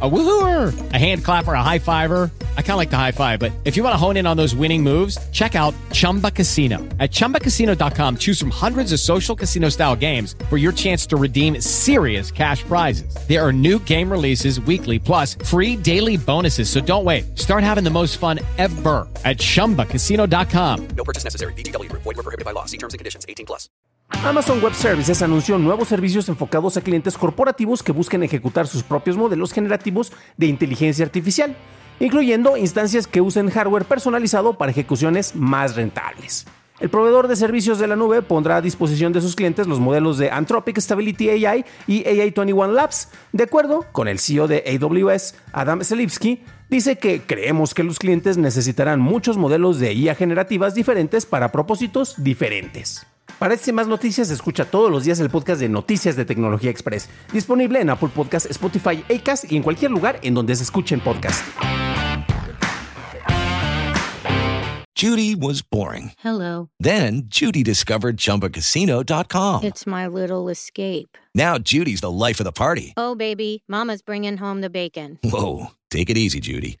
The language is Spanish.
A woohooer, a hand clapper, a high fiver. I kind of like the high five, but if you want to hone in on those winning moves, check out Chumba Casino. At ChumbaCasino.com, choose from hundreds of social casino style games for your chance to redeem serious cash prizes. There are new game releases weekly, plus free daily bonuses. So don't wait. Start having the most fun ever at ChumbaCasino.com. No purchase necessary. VGW. Void were prohibited by law. See terms and conditions. 18 plus. Amazon Web Services anunció nuevos servicios enfocados a clientes corporativos que busquen ejecutar sus propios modelos generativos de inteligencia artificial, incluyendo instancias que usen hardware personalizado para ejecuciones más rentables. El proveedor de servicios de la nube pondrá a disposición de sus clientes los modelos de Anthropic Stability AI y AI21 Labs. De acuerdo con el CEO de AWS, Adam Selipsky, dice que creemos que los clientes necesitarán muchos modelos de IA generativas diferentes para propósitos diferentes. Para este más noticias, escucha todos los días el podcast de Noticias de Tecnología Express, disponible en Apple Podcasts, Spotify, Acast y en cualquier lugar en donde se escuchen podcasts. Judy was boring. Hello. Then Judy discovered ChumbaCasino.com. It's my little escape. Now Judy's the life of the party. Oh, baby, Mama's bringing home the bacon. Whoa, take it easy, Judy.